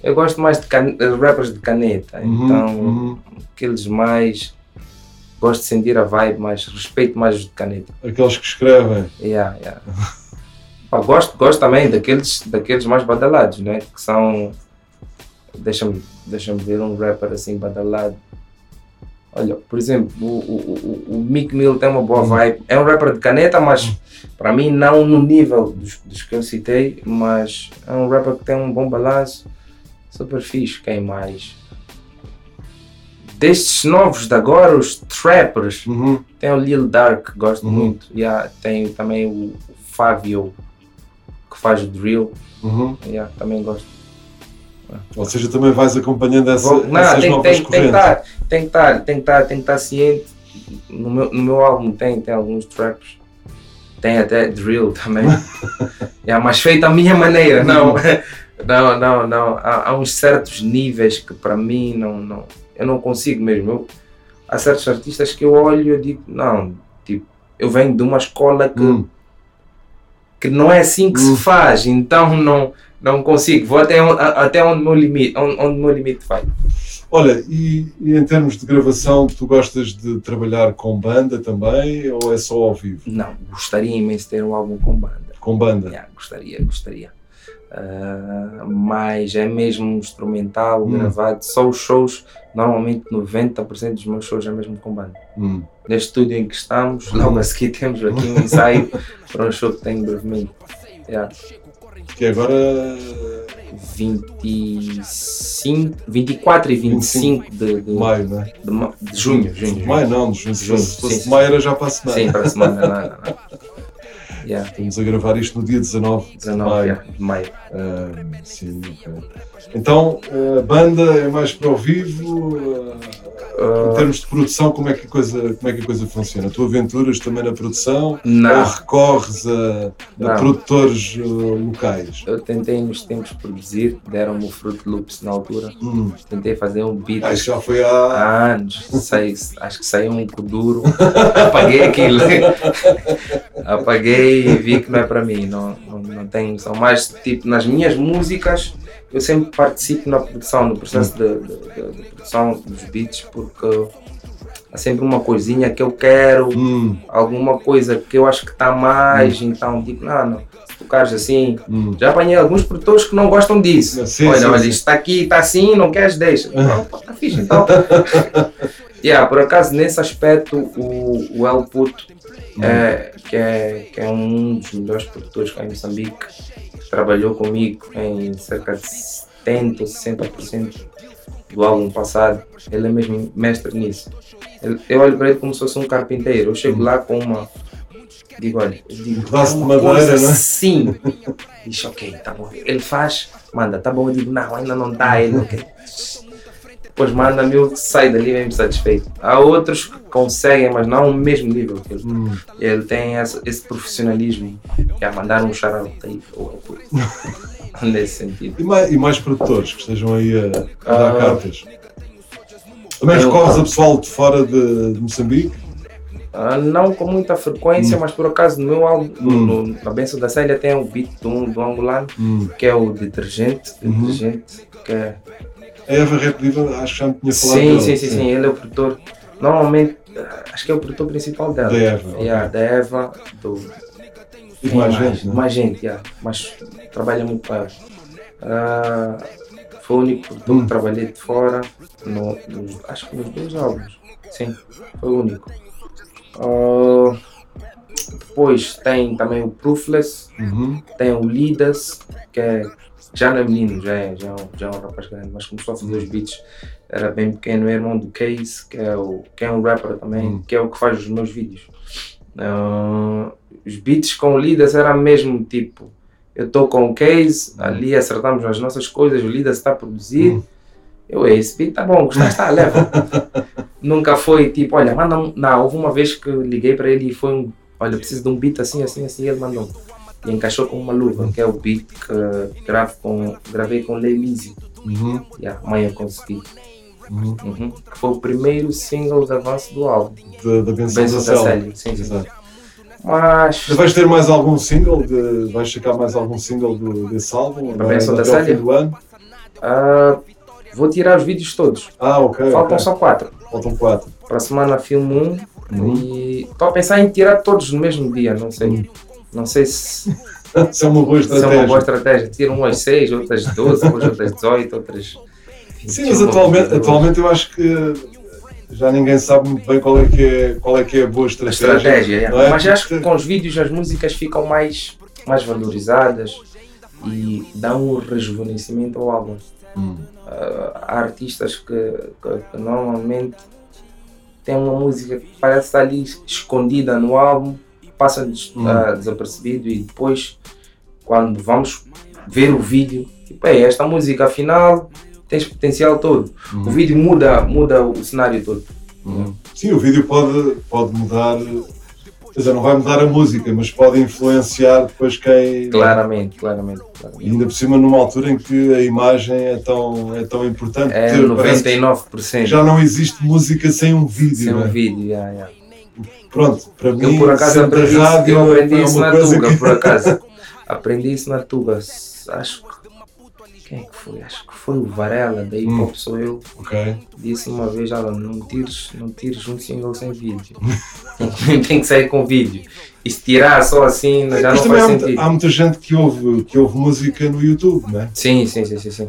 Eu gosto mais de can- rappers de caneta, Uhum, então uhum. aqueles mais. Gosto de sentir a vibe, mais respeito mais os de caneta. Aqueles que escrevem. Yeah, yeah. (laughs) Pá, gosto, gosto também daqueles, daqueles mais badalados, né? Que são. Deixa-me deixa ver um rapper assim badalado. Olha, por exemplo, o, o, o, o Mick Mill tem uma boa vibe. É um rapper de caneta, mas para mim não no nível dos, dos que eu citei, mas é um rapper que tem um bom balanço. Super fixe. Quem mais? Destes novos de agora, os trappers, Uhum. tem o Lil Dark, gosto muito. Yeah, tem também o, Fábio, que faz o drill. Uhum. Yeah, também gosto. Ou seja, também vais acompanhando essa, Vou- não, essas tem, novas tem, correntes. estar, tem que estar, tem que estar, tem que estar ciente. No meu, no meu álbum tem, tem alguns traps. Tem até drill também. (laughs) yeah, mas feito à minha maneira, não. Não, não, não. Há, há uns certos níveis que para mim não, não, eu não consigo mesmo. Eu, há certos artistas que eu olho e digo, não, tipo, eu venho de uma escola que, Hum. que não é assim que se faz, então não, não consigo. Vou até, até onde o meu limite, onde, meu limite vai. Olha, e, e em termos de gravação, tu gostas de trabalhar com banda também ou é só ao vivo? Não, gostaria imenso de ter um álbum com banda. Com banda? Yeah, gostaria, gostaria. Ah, mas é mesmo instrumental, Hum. gravado. Só os shows, normalmente 90% dos meus shows é mesmo com banda. Hum. Neste estúdio em que estamos, logo a seguir temos aqui um ensaio para um show que tem brevemente. Yeah. Que agora 25, 24 e 25 de, de, maio, não é? de, ma- de junho, junho, junho. Maio não, de junho. Fosse- se fosse maio era já para a semana. Sim, para a semana, não, não, não. (laughs) Yeah. Estamos a gravar isto no dia 19, 19 de maio. yeah, de maio. Ah, sim, ok. Então, a banda é mais para o vivo. Ah. em termos de produção, como é, que a coisa, como é que a coisa funciona? Tu aventuras também na produção Não. ou recorres a, a produtores locais? Eu tentei nos tempos produzir, deram-me o Fruit Loops na altura. Hum. Tentei fazer um beat. Isso já foi há- há anos. Sei, (laughs) acho que saiu um duro. Apaguei aquilo. (laughs) Apaguei e vi que não é para mim. Não, não, tenho noção. Mas, tipo, nas minhas músicas, eu sempre participo na produção, no processo de, de- de- de produção dos beats, porque há sempre uma coisinha que eu quero, Hum. alguma coisa que eu acho que está mais, então digo, não, não, se tocares assim, Hum. já apanhei alguns produtores que não gostam disso. Sim, olha, sim, olha, isto está aqui, está assim, não queres, deixa. (laughs) Está fixe, então. (laughs) yeah, por acaso, nesse aspecto, o, o El Puto, é, que, é, que é um dos melhores produtores cá em Moçambique, que trabalhou comigo em cerca de 70% ou 60% do álbum passado, ele é mesmo mestre nisso. Ele- eu olho para ele como se fosse um carpinteiro. Eu chego lá com uma. Digo, olha, digo, pedaço "É de uma madeira, coisa né?" Sim. Diz, ok, tá bom. Ele faz, manda, tá bom. Eu digo, não, ainda não dá. Ele, ok. Depois manda-me, eu saio dali mesmo satisfeito. Há outros que conseguem, mas não o mesmo nível que ele. Hum. Ele tem esse, esse profissionalismo. Que é mandar um aí. ou- (laughs) Nesse sentido. E mais, e mais produtores que estejam aí a, a dar Ah. cartas? Também recorres a pessoal de fora de, de Moçambique? Ah, não com muita frequência, mas por acaso no meu álbum, Hum. no- na Benção da Célia, tem o beat do, do angolano, Hum. que é o detergente. Uhum. detergente que é, A Eva Rap Diva, acho que já me tinha falado sim, dela. sim, sim, sim, ele é o produtor. Normalmente, acho que é o produtor principal dela. Da Eva. Yeah, da Eva, do. E de Quem mais gente, né? Mais gente, yeah, mas trabalha muito com ela. Ah, Foi o único produtor Hum. que trabalhei de fora, no, nos- acho que nos dois álbuns. Sim, foi o único. Ah, depois tem também o Proofless, Uhum. tem o Lidas, que é, já não é menino, já é, já é, um, já é um rapaz grande, mas começou a fazer os beats, era bem pequeno, é irmão do Case, que é, o, que é um rapper também, Hum. que é o que faz os meus vídeos. Ah, os beats com o Lidas era mesmo tipo, eu estou com o Case, ali acertamos as nossas coisas, o Lidas está a produzir, Hum. eu, esse beat tá bom, gostaste, tá, leva. (laughs) Nunca foi tipo, olha, manda um. Não, houve uma vez que liguei para ele e foi um. Olha, preciso de um beat assim, assim, assim, ele mandou. E encaixou com uma luva, que é o beat que gravo com, gravei com Lei Lizzy. Uhum. Yeah, amanhã eu consegui. Uhum. Uhum. Que foi o primeiro single de avanço do álbum. Da, da Benção Benção da da Célia. Célia, sim, sim. Exato. Mas. Vais ter mais algum single? De, vais checar mais algum single do, desse álbum? Da Benção da Célia? fim do ano? ah, vou tirar os vídeos todos. Ah, ok. Faltam ok. só quatro. Faltam quatro. Para a semana filmo um Uhum. e estou a pensar em tirar todos no mesmo dia, não sei. Uhum. Não sei se, (laughs) Isso é uma boa se é estratégia. uma boa estratégia. Tiro umas 6, outras 12, depois outras 18, outras. Sim, 21, mas atualmente, 22. atualmente eu acho que já ninguém sabe muito bem qual é que é, qual é, que é a boa A estratégia. estratégia, é. é? mas acho que com os vídeos as músicas ficam mais, mais valorizadas e dão um rejuvenescimento ao álbum. Hum. Ah, há artistas que, que- que normalmente têm uma música que parece estar ali escondida no álbum, passa des- Hum. ah, desapercebido e depois, quando vamos ver o vídeo, tipo, "Ei, esta música afinal tem esse potencial todo. Uhum. O vídeo muda, muda o cenário todo. Uhum. Sim, o vídeo pode, pode mudar, quer dizer, não vai mudar a música, mas pode influenciar depois quem. Claramente, claramente. E claramente. ainda por cima numa altura em que a imagem é tão, é tão importante. É Ter- parece que 99%. Já não existe música sem um vídeo. sem não um é? vídeo, yeah, yeah. Pronto, para mim, Eu por acaso aprendi, isso- rádio eu aprendi isso na Tuga, que- por acaso. (laughs) aprendi isso na Tuga. Acho que. Quem é que foi? Acho que foi o Varela, da Hip Hop Sou Eu. Ok. Disse uma vez: olha, não tires, não tires um single sem vídeo. (laughs) Tem, que sair com vídeo. E se tirar só assim, já Mas não há, faz muita- sentido. há muita gente que ouve, que ouve música no YouTube, não é? Sim, sim, sim, sim, sim.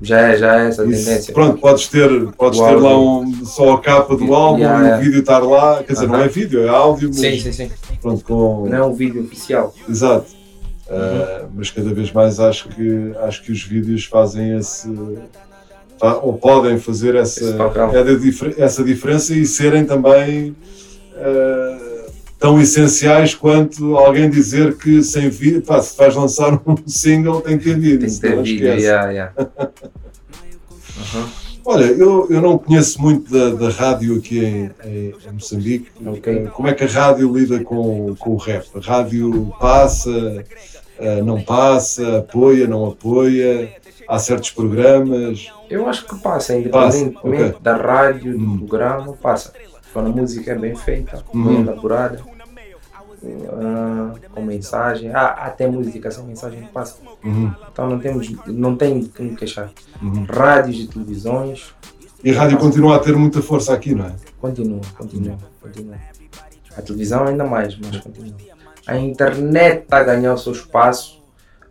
Já é, já é essa tendência. pronto, podes ter, podes O ter lá um, só a capa do álbum Yeah, e o yeah. vídeo estar lá. Quer dizer, não Aham. é vídeo, é áudio, mas Sim, sim, sim. pronto, com. Não é um vídeo oficial. Exato. Uh, mas cada vez mais acho que, acho que os vídeos fazem esse. ou podem fazer essa, é essa diferença e serem também uh, tão essenciais quanto alguém dizer que sem vídeo, pá, se vais lançar (laughs) um single tem que ter vídeo. Tem que ter vídeo. Yeah, yeah. Uhum. Olha, eu, eu não conheço muito da, da rádio aqui em, em- em Moçambique. Ok. Eh, Como é que a rádio lida com, com o rap? A rádio passa, eh, não passa, apoia, não apoia? Há certos programas? Eu acho que passa, Passa, independentemente ok. da rádio, Hum. do programa, passa. Quando a música é bem feita, Uhum. bem elaborada, ah, com mensagem. Ah, até música sem mensagem que passa. Uhum, Então não temos, não tem me queixar. uhum. Rádios e televisões, E a rádio continua a ter muita força aqui, não é? continua, continua, continua. A televisão ainda mais, mas continua. A internet está a ganhar o seu espaço,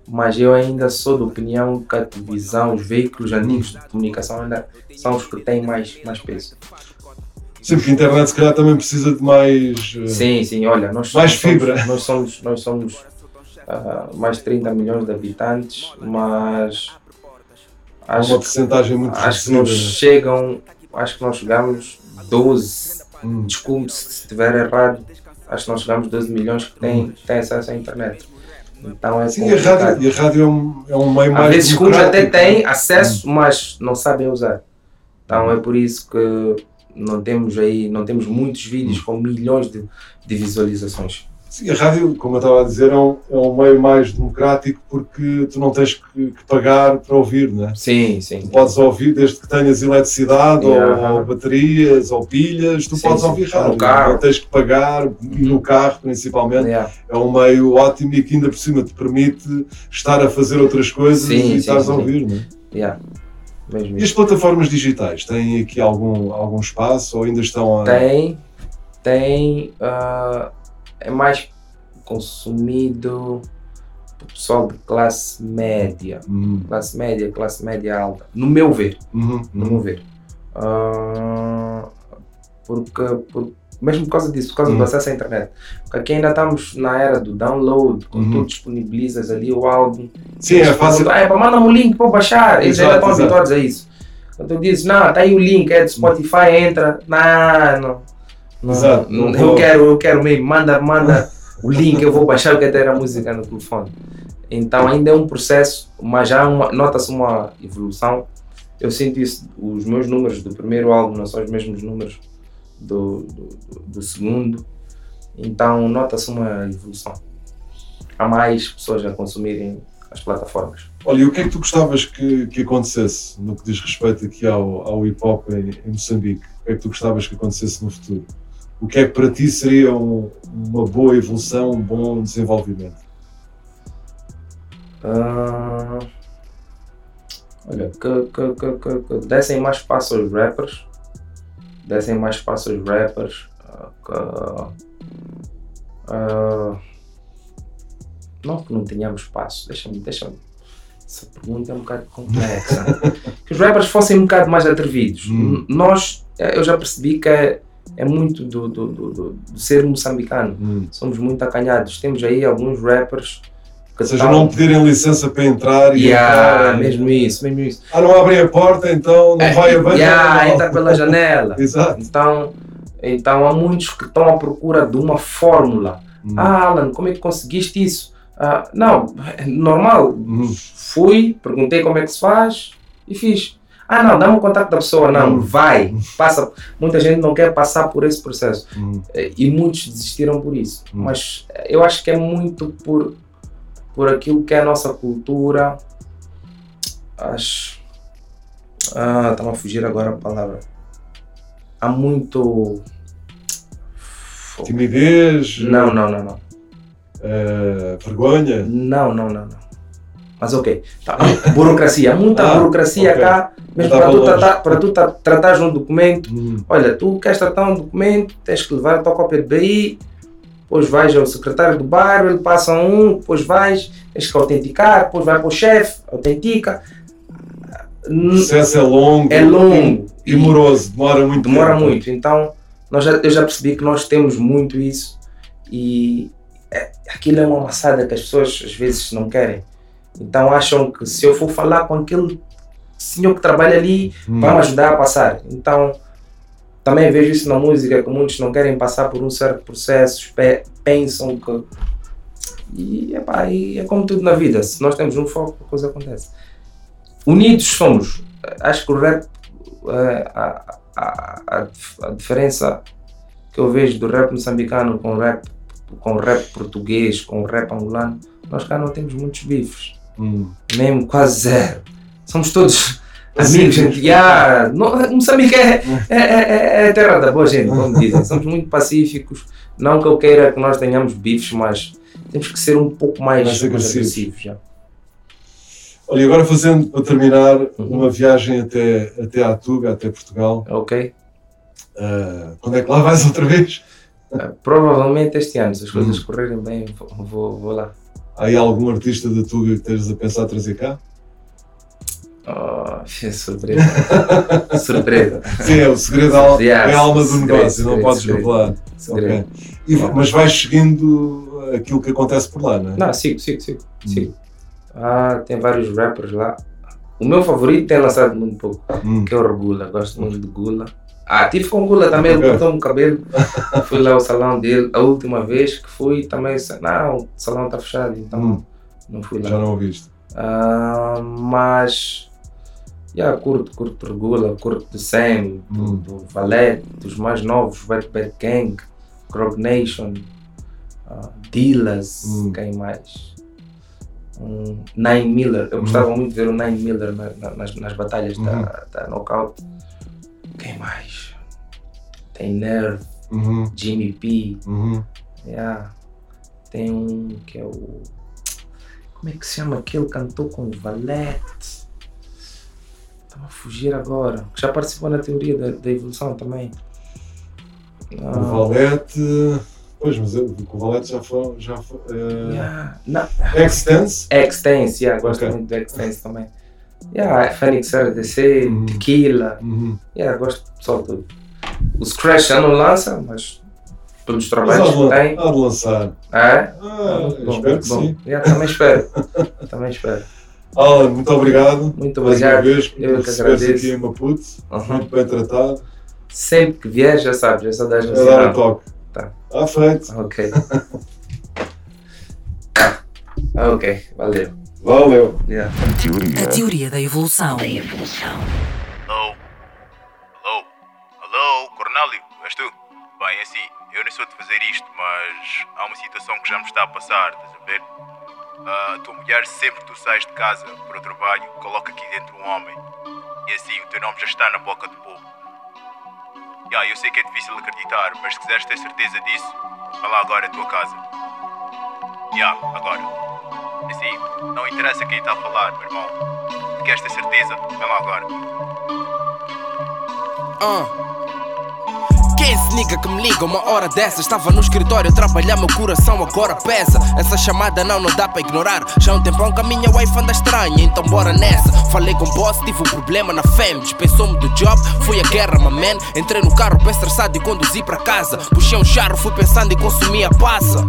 mas eu ainda sou da opinião que a televisão, os veículos antigos de comunicação ainda são os que têm mais, mais peso. Sim, porque a internet se calhar também precisa de mais. eh, Sim, sim, olha, nós, Mais somos, fibra. nós somos, nós somos ah, mais de 30 milhões de habitantes, mas Há uma acho, porcentagem muito acho que nós chegam, acho que nós chegamos 12, Hum. desculpe se estiver errado, acho que nós chegamos 12 milhões que têm, que têm acesso à internet. Então é Hum. Sim, e a rádio, e a rádio é, um, é um meio Às mais. vezes uns até têm acesso, mas não sabem usar. Então é por isso que não temos aí, não temos muitos vídeos com milhões de, de visualizações. Sim, a rádio, como eu estava a dizer, é um, é um meio mais democrático porque tu não tens que, que pagar para ouvir, não é? Sim, sim. Tu podes ouvir desde que tenhas eletricidade Yeah. ou, ou baterias ou pilhas, tu Sim, podes sim. ouvir Ou no rádio. carro. Não tens que pagar e no carro principalmente. Yeah. É um meio ótimo e que ainda por cima te permite estar a fazer outras coisas Sim, e sim, estás sim, a sim. ouvir, não é? Yeah. E as plataformas digitais têm aqui algum, algum espaço ou ainda estão a. Tem, tem, ah, é mais consumido pro pessoal de classe média. Uhum. Classe média, classe média alta. No meu ver. Uhum. No meu ver. Ah, porque, por- mesmo por causa disso, por causa Uhum. do acesso à internet. Porque aqui ainda estamos na era do download, quando Uhum. tu disponibilizas ali o álbum. Sim, é fácil. Ah, é para mandar um link para baixar. Eles Exato, ainda estão habituados a isso. Quando tu dizes, não, tá aí o link, é do Spotify, entra. Não, não. não, Exato, não, eu quero, eu quero mesmo, manda, manda (laughs) o link, eu vou baixar, eu quero ter a música no telefone. Então ainda é um processo, mas já uma- nota-se uma evolução. Eu sinto isso, os meus números do primeiro álbum não são os mesmos números do, do, do segundo. Então nota-se uma evolução. Há mais pessoas a consumirem as plataformas. Olha, e o que é que tu gostavas que, que acontecesse no que diz respeito aqui ao, ao hip hop em, em Moçambique? O que é que tu gostavas que acontecesse no futuro? O que é que para ti seria um- uma boa evolução, um bom desenvolvimento? Ah, olha, que, que, que, que, que dessem mais espaço aos rappers, dessem mais espaço aos rappers, que, ah, não que não tenhamos espaço, deixa-me, deixa-me, essa pergunta é um bocado complexa. (laughs) que os rappers fossem um bocado mais atrevidos. Hum. Nós, eh, eu já percebi que é, é muito do, do, do, do- ser moçambicano. Hum. Somos muito acanhados. Temos aí alguns rappers Ou seja, não pedirem licença para entrar e Yeah, entrar, mesmo isso, mesmo isso. Ah, não abrem a porta, então não vai abaixo. Yeah, não. entra pela janela. (laughs) Exato. Então, então há muitos que estão à procura de uma fórmula. Hum. Ah, Alan, como é que conseguiste isso? Ah, não, é (laughs) normal. Hum. Fui, perguntei como é que se faz e fiz. Ah, não, dá-me o contato da pessoa. Não, Hum. vai, passa. Muita gente não quer passar por esse processo. Hum. E muitos desistiram por isso. Hum. Mas eu acho que é muito por, por aquilo que é a nossa cultura. Acho. Ah, está-me a fugir agora a palavra. Há muito. Timidez, Não, não, não, não. eh, vergonha. Não, não, não, não. Mas ok. Tá. Burocracia. Há muita (laughs) Ah, burocracia ok. cá. Mesmo para tu, tratar, para tu tra- tratares um documento. Hum. Olha, tu queres tratar um documento, tens que levar a tua cópia de BI, depois vais ao secretário do bairro, ele passa um, depois vais, tens que autenticar, depois vai para o chefe, autentica. O processo é longo. É longo. E moroso, demora muito Demora tempo. muito. Então, nós já, eu já percebi que nós temos muito isso e é- aquilo é uma amassada que as pessoas às vezes não querem. Então acham que se eu for falar com aquele senhor que trabalha ali, Hum. vai me ajudar a passar. Então, também vejo isso na música, que muitos não querem passar por um certo processo, pe- pensam que. E, epá, e é como tudo na vida, se nós temos um foco, a coisa acontece. Unidos somos. Acho que o rap, eh, a, a, a, a diferença que eu vejo do rap moçambicano com o rap, com o rap português, com o rap angolano, nós cá não temos muitos bifes. Hum. Mesmo quase zero. Somos todos amigos, gente. Yeah, não- Moçambique é, é, é, é terra da boa gente, como (laughs) dizem. Somos muito pacíficos. Não que eu queira que nós tenhamos bifes, mas temos que ser um pouco mais, Mais agressivos. agressivos. já. Olha, agora fazendo, para terminar, Uhum. uma viagem até, até à Tuga, até Portugal. Ok? Ah, quando é que lá vais outra vez? Eh, Provavelmente este ano, se as coisas Hum. correrem bem, vou, vou, vou lá. Há aí algum artista da Tuga que estejas a pensar trazer cá? Oh, é (laughs) surpresa. (laughs) surpresa. Sim, é o segredo da al- Yeah, é a alma do segredo, negócio, não segredo, podes segredo. revelar. Segredo. Ok. E- mas vais seguindo aquilo que acontece por lá, não é? Não, sigo, sigo, sigo. sigo. Ah, tem vários rappers lá. O meu favorito tem lançado muito pouco, Hum. que é o Regula. Gosto muito de Gula. Ah, tive com Gula também, ele Ok. cortou-me o cabelo. (laughs) fui lá ao salão dele. A última vez que fui também, não, o salão está fechado, então Hum. não fui lá. Já não ouviste. Ah, mas yeah, curto, curto Regula, curto do Sam, do, Hum. do Valete, dos mais novos, Wet Bad Gang, Grog Nation, ah, Dillas, Hum. quem mais? Um, Nine Miller, eu Hum. gostava muito de ver o Nine Miller na- na- nas, nas batalhas Uhum. da, da Knockout. Quem mais? Tem Nerve, Uhum, Jimmy P, uhum. yeah. tem um que é o. Como é que se chama aquele cantor com o Valete? Estava a fugir agora. que Já participou na teoria da, da evolução também. O Ah, Valete. Pois, mas eu, o Valete já foi. Já foi uh, Yeah, não. Extense? Extense, yeah, gosto Ok. muito do Extense também. Yeah, Phoenix RDC, Uhum. Tequila. Uhum. Yeah, gosto só de. Os Crash já não lança, mas pelos trabalhos que tem. há de lançar. Ah, é? Ah, Muito bom, espero muito que bom. sim. Yeah, também espero. (laughs) também espero. Alan, muito obrigado. Muito mais obrigado. uma vez Eu que agradeço. aqui em Maputo. Uhum. Muito bem tratado. Sempre que vier, já sabes, é só dar É dar um toque. Tá. Está feito. Ok. (laughs) Ok, valeu. Valeu. Yeah. A teoria da evolução. Alô? Alô? Alô, Cornélio? És tu? Bem, é assim, eu nem sou de fazer isto, mas há uma situação que já me está a passar, estás a ver? Ah, a tua mulher, sempre que tu sais de casa para o trabalho, coloca aqui dentro um homem. E assim, o teu nome já está na boca do povo. Ya, eu sei que é difícil acreditar, mas se quiseres ter certeza disso, vá lá agora à tua casa. Ya, agora. Assim, não interessa quem está a falar, meu irmão. Se queres ter certeza, vá lá agora. Ah. Esse nigga que me liga uma hora dessa? Estava no escritório a trabalhar, meu coração agora pesa. Essa chamada não, não dá para ignorar. Já há um tempão que a minha wife anda estranha, então bora nessa. Falei com o boss, tive um problema na fam. Dispensou-me do job, fui à guerra, my man. Entrei no carro bem estressado e conduzi para casa. Puxei um charro, fui pensando em consumir a passa.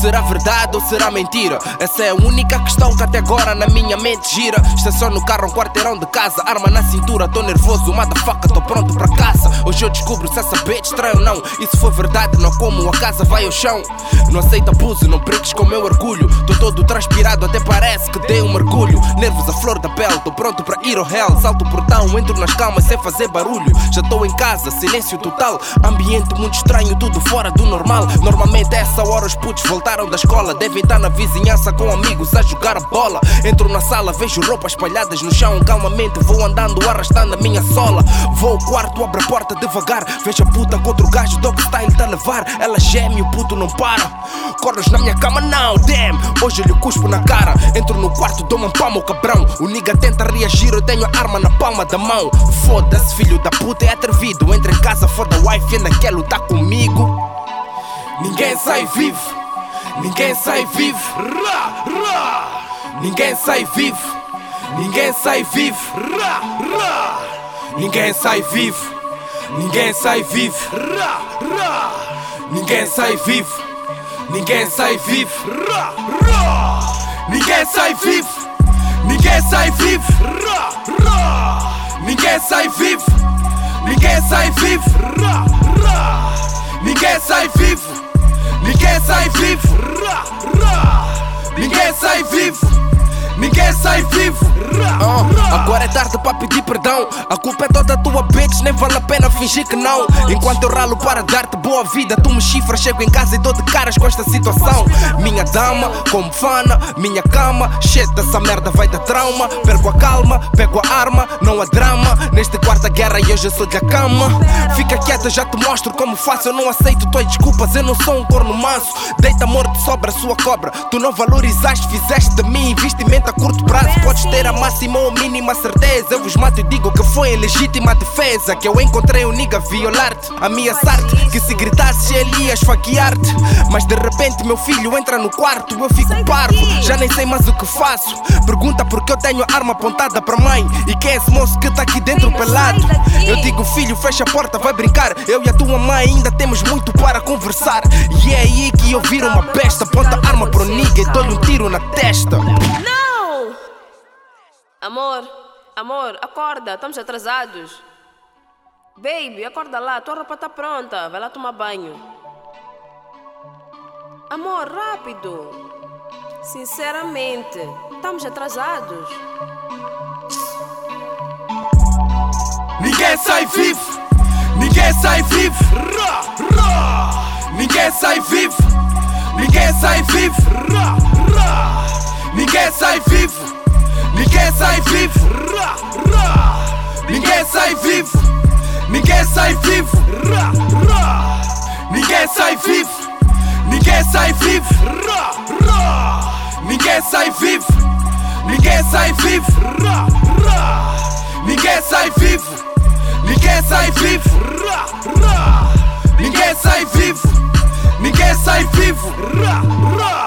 Será verdade ou será mentira? Essa é a única questão que até agora na minha mente gira. Estaciono no carro, um quarteirão de casa, arma na cintura, tô nervoso, motherfucker, tô pronto para caça. Hoje eu descubro se essa bitch estranho não. Se for verdade, não como a casa vai ao chão. Não aceita abuso, não brinques com meu orgulho. Tô todo transpirado, até parece que dei um mergulho. Nervos à flor da pele, tô pronto para ir ao hell. Salto o portão, entro nas calmas sem fazer barulho. Já tô em casa, silêncio total. Ambiente muito estranho, tudo fora do normal. Normalmente essa hora os putos voltaram da escola. Devem estar na vizinhança com amigos a jogar a bola. Entro na sala, vejo roupas espalhadas no chão. Calmamente vou andando, arrastando a minha sola. Vou ao quarto, abro a porta devagar. Vejo a puta outro gajo, dog style tá a levar. Ela geme, o puto não para. Corres na minha cama, não, damn. Hoje eu lhe cuspo na cara. Entro no quarto, dou-me um palmo, cabrão. O nigga tenta reagir, eu tenho a arma na palma da mão. Foda-se, filho da puta, é atrevido. Entra em casa, foda a wife, ainda quer lutar comigo. Ninguém sai vivo, ninguém sai vivo. Ra, ra. Ninguém sai vivo, ninguém sai vivo. Ra, ra. Ninguém sai vivo, ninguém sai vivo. Ninguém sai vivo, ninguém sai vivo. Ninguém sai vivo, ninguém sai vivo. Ninguém sai vivo, ninguém sai vivo. Ninguém sai vivo. Ninguém sai vivo, ninguém sai vivo, ninguém sai vivo. Ah, agora é tarde para pedir perdão. A culpa é toda tua bitch, nem vale a pena fingir que não. Enquanto eu ralo para dar-te boa vida, tu me chifras, chego em casa e dou de caras com esta situação. Minha dama, como fana, minha cama, shit dessa merda vai dar trauma. Perco a calma, pego a arma, não há drama. Neste quarta guerra e hoje eu sou da cama. Fica quieta, já te mostro como faço. Eu não aceito tuas desculpas, eu não sou um corno manso. Deita morto, sobra sua cobra. Tu não valorizaste, fizeste de mim investimento a curto prazo. Podes ter a máxima ou mínima certeza. Eu vos mato e digo que foi em legítima defesa. Que eu encontrei um nigga violar-te, ameaçar-te. Que se gritasses ele ia esfaquear-te. Mas de repente meu filho entra no quarto, eu fico parvo. Já nem sei mais o que faço. Pergunta porque eu tenho a arma apontada para mãe. E quem é esse moço que tá aqui dentro pelado? Eu digo, filho, fecha a porta, vai brincar. Eu e a tua mãe ainda temos muito para conversar. E é aí que eu viro uma besta. Aponta a arma pro nigga e dou-lhe um tiro na testa. Não! Amor, amor, acorda, estamos atrasados. Baby, acorda lá, tua roupa tá pronta, vai lá tomar banho. Amor, rápido. Sinceramente, estamos atrasados. Ninguém sai vivo, ninguém sai vivo. Ninguém sai vivo, ninguém sai vivo. Ninguém sai vivo, ninguém sai vivo. Ninguém sai vivo, ninguém sai vivo. Ninguém sai vivo, ninguém sai vivo. Ninguém sai vivo, ninguém sai vivo. Ninguém sai vivo, ninguém sai vivo. Ninguém sai vivo, ninguém sai fazer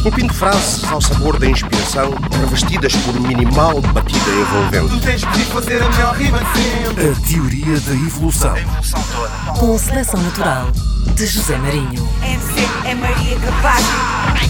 Esculpindo frases ao sabor da inspiração, revestidas por minimal batida Tu envolvente. tens que fazer a melhor rima de sempre. A teoria da evolução. Com seleção natural de José Marinho. MC é Maria Capaz.